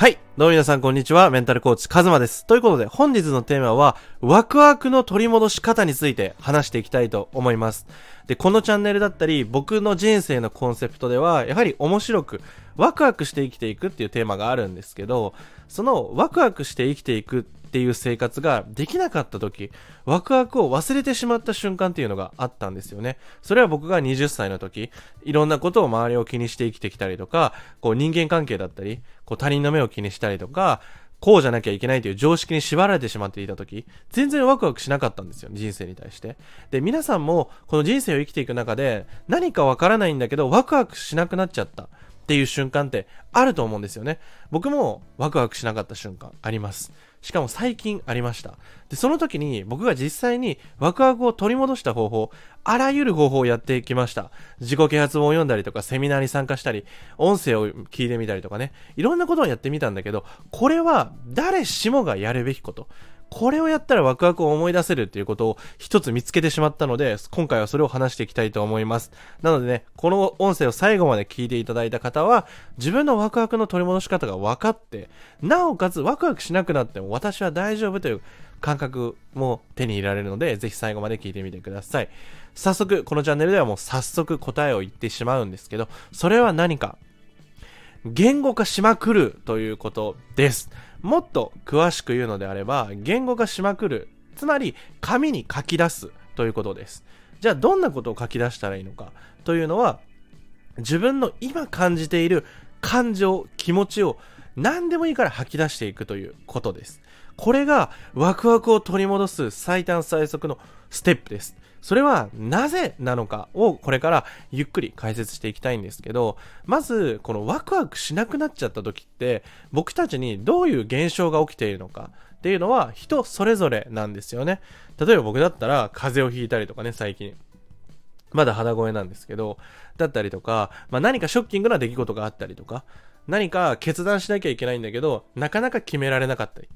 はい。どうも皆さんこんにちは。メンタルコーチカズマです。ということで本日のテーマはワクワクの取り戻し方について話していきたいと思います。で、このチャンネルだったり僕の人生のコンセプトではやはり面白くワクワクして生きていくっていうテーマがあるんですけど、そのワクワクして生きていくっていう生活ができなかった時、ワクワクを忘れてしまった瞬間っていうのがあったんですよね。それは僕が20歳の時、いろんなことを周りを気にして生きてきたりとか、こう人間関係だったり、こう他人の目を気にしたりとか、こうじゃなきゃいけないという常識に縛られてしまっていた時、全然ワクワクしなかったんですよ、人生に対して。で、皆さんもこの人生を生きていく中で、何かわからないんだけど、ワクワクしなくなっちゃった。っていう瞬間ってあると思うんですよね。僕もワクワクしなかった瞬間あります。しかも最近ありました。で、その時に僕が実際にワクワクを取り戻した方法、あらゆる方法をやってきました。自己啓発本を読んだりとか、セミナーに参加したり、音声を聞いてみたりとかね、いろんなことをやってみたんだけど、これは誰しもがやるべきこと。これをやったらワクワクを思い出せるっていうことを一つ見つけてしまったので、今回はそれを話していきたいと思います。なのでね、この音声を最後まで聞いていただいた方は、自分のワクワクの取り戻し方が分かって、なおかつワクワクしなくなっても私は大丈夫という感覚も手に入れられるので、ぜひ最後まで聞いてみてください。早速、このチャンネルではもう早速答えを言ってしまうんですけど、それは何か？言語化しまくるということです。もっと詳しく言うのであれば、言語化しまくる。つまり、紙に書き出すということです。じゃあ、どんなことを書き出したらいいのかというのは、自分の今感じている感情、気持ちを何でもいいから吐き出していくということです。これがワクワクを取り戻す最短最速のステップです。それはなぜなのかをこれからゆっくり解説していきたいんですけど、まずこのワクワクしなくなっちゃった時って僕たちにどういう現象が起きているのかっていうのは人それぞれなんですよね。例えば僕だったら風邪をひいたりとかね、最近。まだ肌声なんですけど、だったりとか、まあ、何かショッキングな出来事があったりとか、何か決断しなきゃいけないんだけど、なかなか決められなかったり。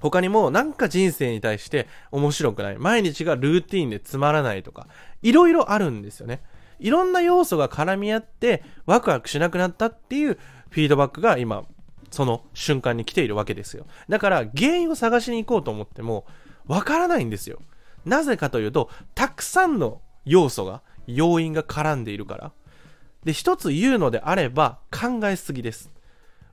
他にもなんか人生に対して面白くない。毎日がルーティンでつまらないとか、いろいろあるんですよね。いろんな要素が絡み合ってワクワクしなくなったっていうフィードバックが今、その瞬間に来ているわけですよ。だから原因を探しに行こうと思ってもわからないんですよ。なぜかというと、たくさんの要素が、要因が絡んでいるから。で、一つ言うのであれば考えすぎです。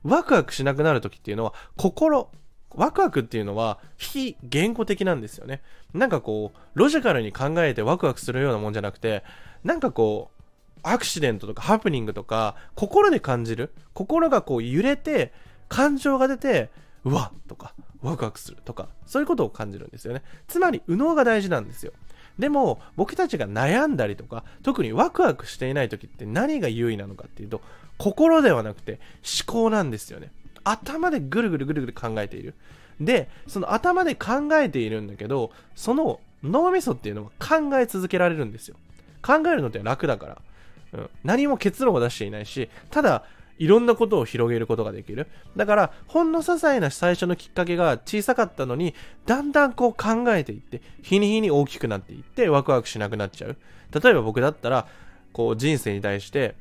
ワクワクしなくなる時っていうのは心ワクワクっていうのは非言語的なんですよね。なんかこう、ロジカルに考えてワクワクするようなもんじゃなくて、なんかこう、アクシデントとかハプニングとか、心で感じる。心がこう揺れて、感情が出て、うわっとか、ワクワクするとか、そういうことを感じるんですよね。つまり、右脳が大事なんですよ。でも、僕たちが悩んだりとか、特にワクワクしていない時って何が優位なのかっていうと、心ではなくて思考なんですよね。頭でぐるぐるぐるぐる考えている。で、その頭で考えているんだけど、その脳みそっていうのは考え続けられるんですよ。考えるのって楽だから。うん、何も結論を出していないし、ただ、いろんなことを広げることができる。だから、ほんの些細な最初のきっかけが小さかったのに、だんだんこう考えていって、日に日に大きくなっていって、ワクワクしなくなっちゃう。例えば僕だったら、こう人生に対して、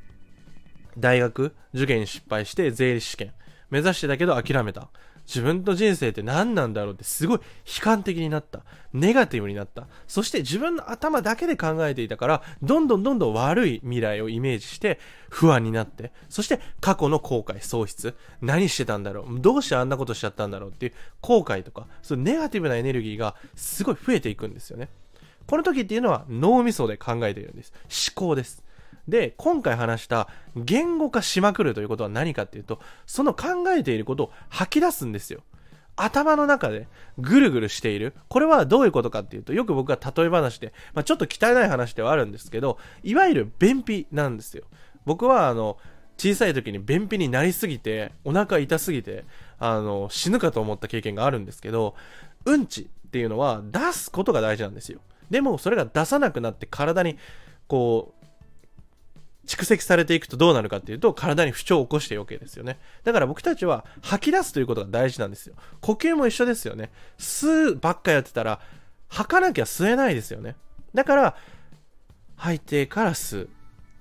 大学受験に失敗して税理士試験。目指してたけど諦めた。自分の人生って何なんだろうってすごい悲観的になった。ネガティブになった。そして自分の頭だけで考えていたから、どんどんどんどん悪い未来をイメージして不安になって、そして過去の後悔、喪失。何してたんだろう？どうしてあんなことしちゃったんだろうっていう後悔とか、そうネガティブなエネルギーがすごい増えていくんですよね。この時っていうのは脳みそで考えているんです。思考です。で、今回話した言語化しまくるということは何かっていうと、その考えていることを吐き出すんですよ。頭の中でぐるぐるしている。これはどういうことかっていうと、よく僕は例え話で、まあ、ちょっと汚い話ではあるんですけど、いわゆる便秘なんですよ。僕はあの、小さい時に便秘になりすぎて、お腹痛すぎて、あの、死ぬかと思った経験があるんですけど、うんちっていうのは出すことが大事なんですよ。でも、それが出さなくなって体に、こう、蓄積されていくとどうなるかっていうと、体に不調を起こしているわけですよね。だから僕たちは吐き出すということが大事なんですよ。呼吸も一緒ですよね。吸うばっかやってたら、吐かなきゃ吸えないですよね。だから、吐いてから吸う。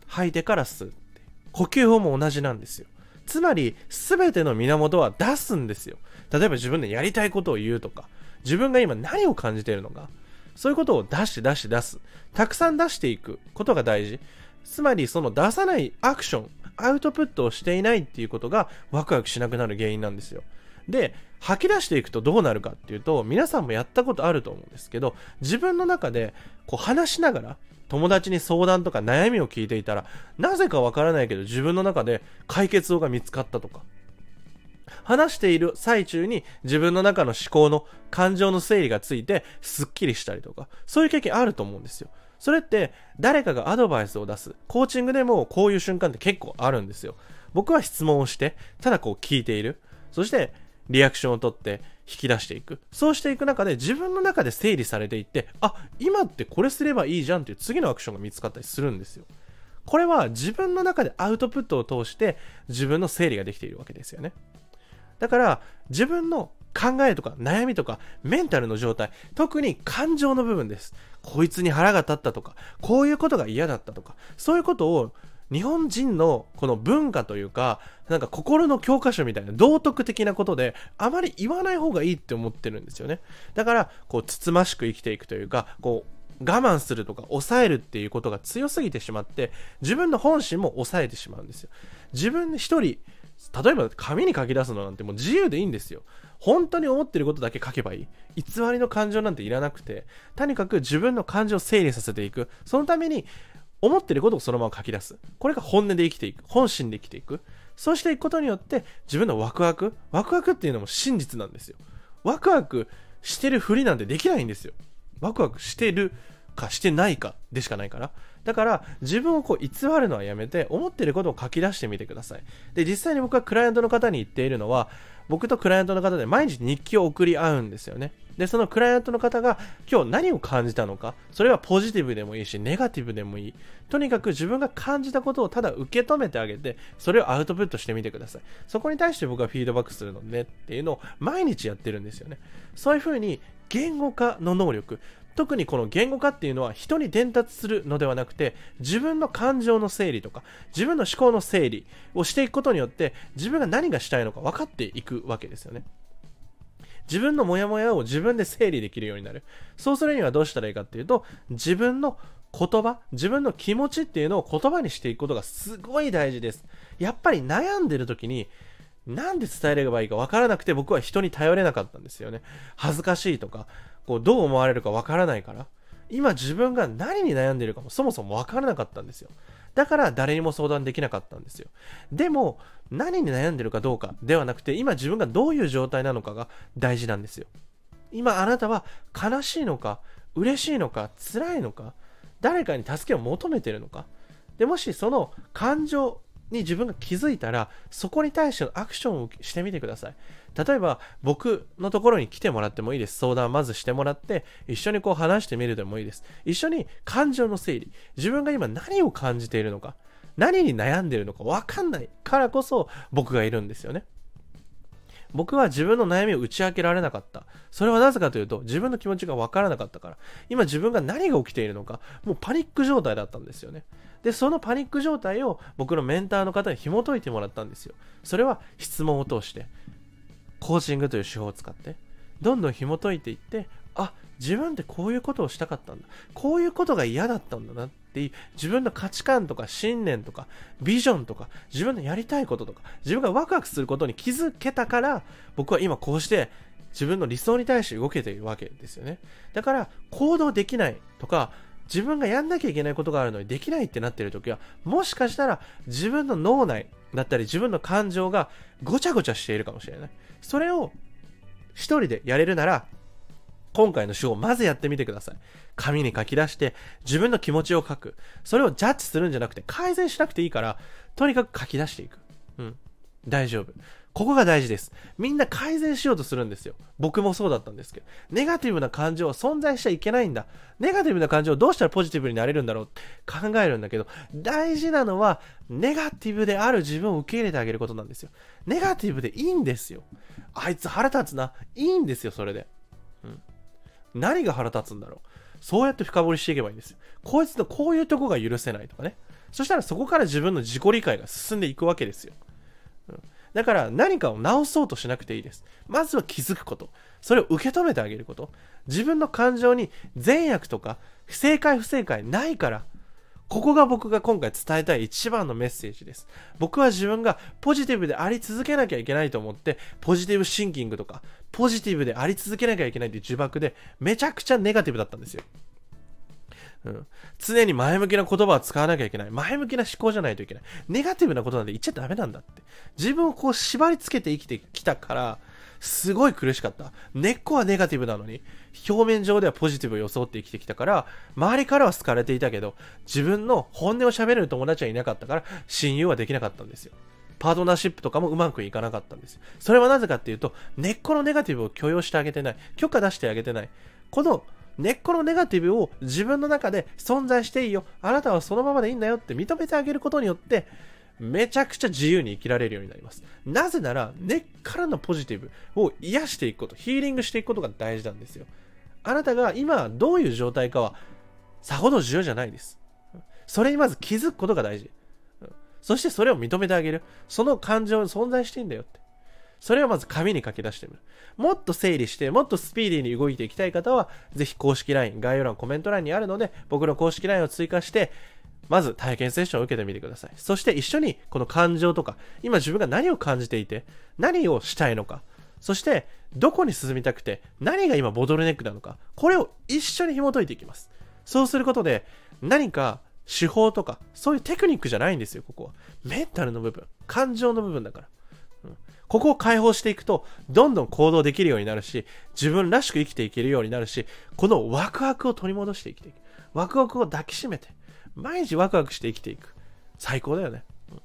吐いてから吸う。呼吸法も同じなんですよ。つまり、すべての源は出すんですよ。例えば自分でやりたいことを言うとか、自分が今何を感じているのか、そういうことを出して出して出す。たくさん出していくことが大事。つまり、その出さないアクション、アウトプットをしていないっていうことがワクワクしなくなる原因なんですよ。で、吐き出していくとどうなるかっていうと、皆さんもやったことあると思うんですけど、自分の中でこう話しながら、友達に相談とか悩みを聞いていたら、なぜかわからないけど自分の中で解決法が見つかったとか、話している最中に自分の中の思考の感情の整理がついてスッキリしたりとか、そういう経験あると思うんですよ。それって誰かがアドバイスを出す。コーチングでもこういう瞬間って結構あるんですよ。僕は質問をして、ただこう聞いている。そしてリアクションをとって引き出していく。そうしていく中で自分の中で整理されていって、あ、今ってこれすればいいじゃんっていう次のアクションが見つかったりするんですよ。これは自分の中でアウトプットを通して自分の整理ができているわけですよね。だから自分の考えとか悩みとかメンタルの状態、特に感情の部分です。こいつに腹が立ったとか、こういうことが嫌だったとか、そういうことを日本人のこの文化というか、なんか心の教科書みたいな道徳的なことで、あまり言わない方がいいって思ってるんですよね。だから、こう、つつましく生きていくというか、こう、我慢するとか抑えるっていうことが強すぎてしまって、自分の本心も抑えてしまうんですよ。自分一人、例えば紙に書き出すのなんてもう自由でいいんですよ。本当に思ってることだけ書けばいい。偽りの感情なんていらなくて、とにかく自分の感情を整理させていく。そのために、思ってることをそのまま書き出す。これが本音で生きていく。本心で生きていく。そうしていくことによって、自分のワクワク、ワクワクっていうのも真実なんですよ。ワクワクしてるふりなんてできないんですよ。ワクワクしてるかしてないかでしかないから。だから、自分をこう偽るのはやめて、思ってることを書き出してみてください。で、実際に僕はクライアントの方に言っているのは、僕とクライアントの方で毎日日記を送り合うんですよね。で、そのクライアントの方が今日何を感じたのか、それはポジティブでもいいし、ネガティブでもいい。とにかく自分が感じたことをただ受け止めてあげて、それをアウトプットしてみてください。そこに対して僕はフィードバックするのねっていうのを毎日やってるんですよね。そういうふうに言語化の能力、特にこの言語化っていうのは人に伝達するのではなくて自分の感情の整理とか自分の思考の整理をしていくことによって自分が何がしたいのか分かっていくわけですよね。自分のモヤモヤを自分で整理できるようになる。そうするにはどうしたらいいかっていうと自分の言葉、自分の気持ちっていうのを言葉にしていくことがすごい大事です。やっぱり悩んでる時になんで伝えればいいか分からなくて僕は人に頼れなかったんですよね。恥ずかしいとか、こうどう思われるか分からないから。今自分が何に悩んでいるかもそもそも分からなかったんですよ。だから誰にも相談できなかったんですよ。でも、何に悩んでるかどうかではなくて、今自分がどういう状態なのかが大事なんですよ。今あなたは悲しいのか、嬉しいのか、辛いのか、誰かに助けを求めてるのか。でもしその感情に自分が気づいたら、そこに対してのアクションをしてみてください。例えば、僕のところに来てもらってもいいです。相談まずしてもらって、一緒にこう話してみるでもいいです。一緒に感情の整理。自分が今何を感じているのか、何に悩んでいるのか分かんないからこそ僕がいるんですよね。僕は自分の悩みを打ち明けられなかった。それはなぜかというと、自分の気持ちがわからなかったから。今自分が何が起きているのか、もうパニック状態だったんですよね。で、そのパニック状態を僕のメンターの方に紐解いてもらったんですよ。それは質問を通して、コーチングという手法を使って、どんどん紐解いていって、自分ってこういうことをしたかったんだ。こういうことが嫌だったんだなっていう、自分の価値観とか信念とか、ビジョンとか、自分のやりたいこととか、自分がワクワクすることに気づけたから、僕は今こうして自分の理想に対して動けているわけですよね。だから、行動できないとか、自分がやんなきゃいけないことがあるのにできないってなってる時は、もしかしたら自分の脳内だったり自分の感情がごちゃごちゃしているかもしれない。それを一人でやれるなら、今回の手法まずやってみてください。紙に書き出して自分の気持ちを書く。それをジャッジするんじゃなくて改善しなくていいから、とにかく書き出していく。うん。大丈夫。ここが大事です。みんな改善しようとするんですよ。僕もそうだったんですけど。ネガティブな感情は存在しちゃいけないんだ。ネガティブな感情をどうしたらポジティブになれるんだろうって考えるんだけど、大事なのは、ネガティブである自分を受け入れてあげることなんですよ。ネガティブでいいんですよ。あいつ腹立つな。いいんですよ、それで。うん。何が腹立つんだろう。そうやって深掘りしていけばいいんですよ。こいつのこういうとこが許せないとかね。そしたらそこから自分の自己理解が進んでいくわけですよ。だから何かを直そうとしなくていいです。まずは気づくこと。それを受け止めてあげること。自分の感情に善悪とか不正解不正解ないから。ここが僕が今回伝えたい一番のメッセージです。僕は自分がポジティブであり続けなきゃいけないと思って、ポジティブシンキングとか、ポジティブであり続けなきゃいけないっていう呪縛で、めちゃくちゃネガティブだったんですよ。うん、常に前向きな言葉を使わなきゃいけない。前向きな思考じゃないといけない。ネガティブなことなんて言っちゃダメなんだって。自分をこう縛り付けて生きてきたから、すごい苦しかった。根っこはネガティブなのに、表面上ではポジティブを装って生きてきたから、周りからは好かれていたけど、自分の本音を喋れる友達はいなかったから、親友はできなかったんですよ。パートナーシップとかもうまくいかなかったんですよ。それはなぜかっていうと、根っこのネガティブを許容してあげてない。許可出してあげてない。この根っこのネガティブを自分の中で存在していいよ。あなたはそのままでいいんだよって認めてあげることによって、めちゃくちゃ自由に生きられるようになります。なぜなら、根っからのポジティブを癒していくこと、ヒーリングしていくことが大事なんですよ。あなたが今どういう状態かは、さほど重要じゃないです。それにまず気づくことが大事。そしてそれを認めてあげる。その感情に存在してんだよって。それをまず紙に書き出してみる。もっと整理して、もっとスピーディーに動いていきたい方は、ぜひ公式 LINE、概要欄、コメント欄にあるので、僕の公式 LINE を追加して、まず体験セッションを受けてみてください。そして一緒にこの感情とか、今自分が何を感じていて、何をしたいのか、そしてどこに進みたくて、何が今ボトルネックなのか、これを一緒に紐解いていきます。そうすることで、何か手法とか、そういうテクニックじゃないんですよ、ここは。メンタルの部分、感情の部分だから。うん、ここを解放していくと、どんどん行動できるようになるし、自分らしく生きていけるようになるし、このワクワクを取り戻して生きていく。ワクワクを抱きしめて、毎日ワクワクして生きていく。最高だよね。うん、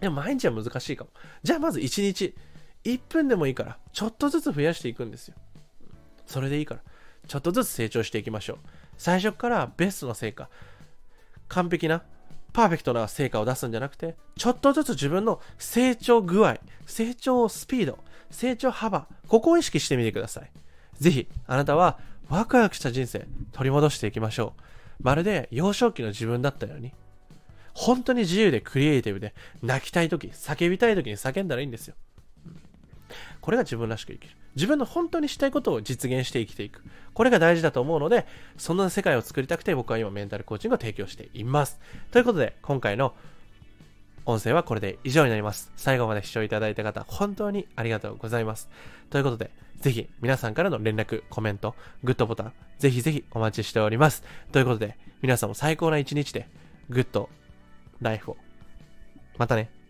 でも毎日は難しいかも。じゃあまず1日、1分でもいいから、ちょっとずつ増やしていくんですよ。それでいいから。ちょっとずつ成長していきましょう。最初からベストな成果、完璧な、パーフェクトな成果を出すんじゃなくて、ちょっとずつ自分の成長具合、成長スピード、成長幅、ここを意識してみてください。ぜひ、あなたはワクワクした人生取り戻していきましょう。まるで幼少期の自分だったように、本当に自由でクリエイティブで泣きたい時、叫びたい時に叫んだらいいんですよ。これが自分らしく生きる。自分の本当にしたいことを実現して生きていく。これが大事だと思うので、そんな世界を作りたくて僕は今メンタルコーチングを提供しています。ということで、今回の音声はこれで以上になります。最後まで視聴いただいた方、本当にありがとうございます。ということで、ぜひ皆さんからの連絡、コメント、グッドボタン、ぜひぜひお待ちしております。ということで、皆さんも最高な一日で、グッドライフを。またね。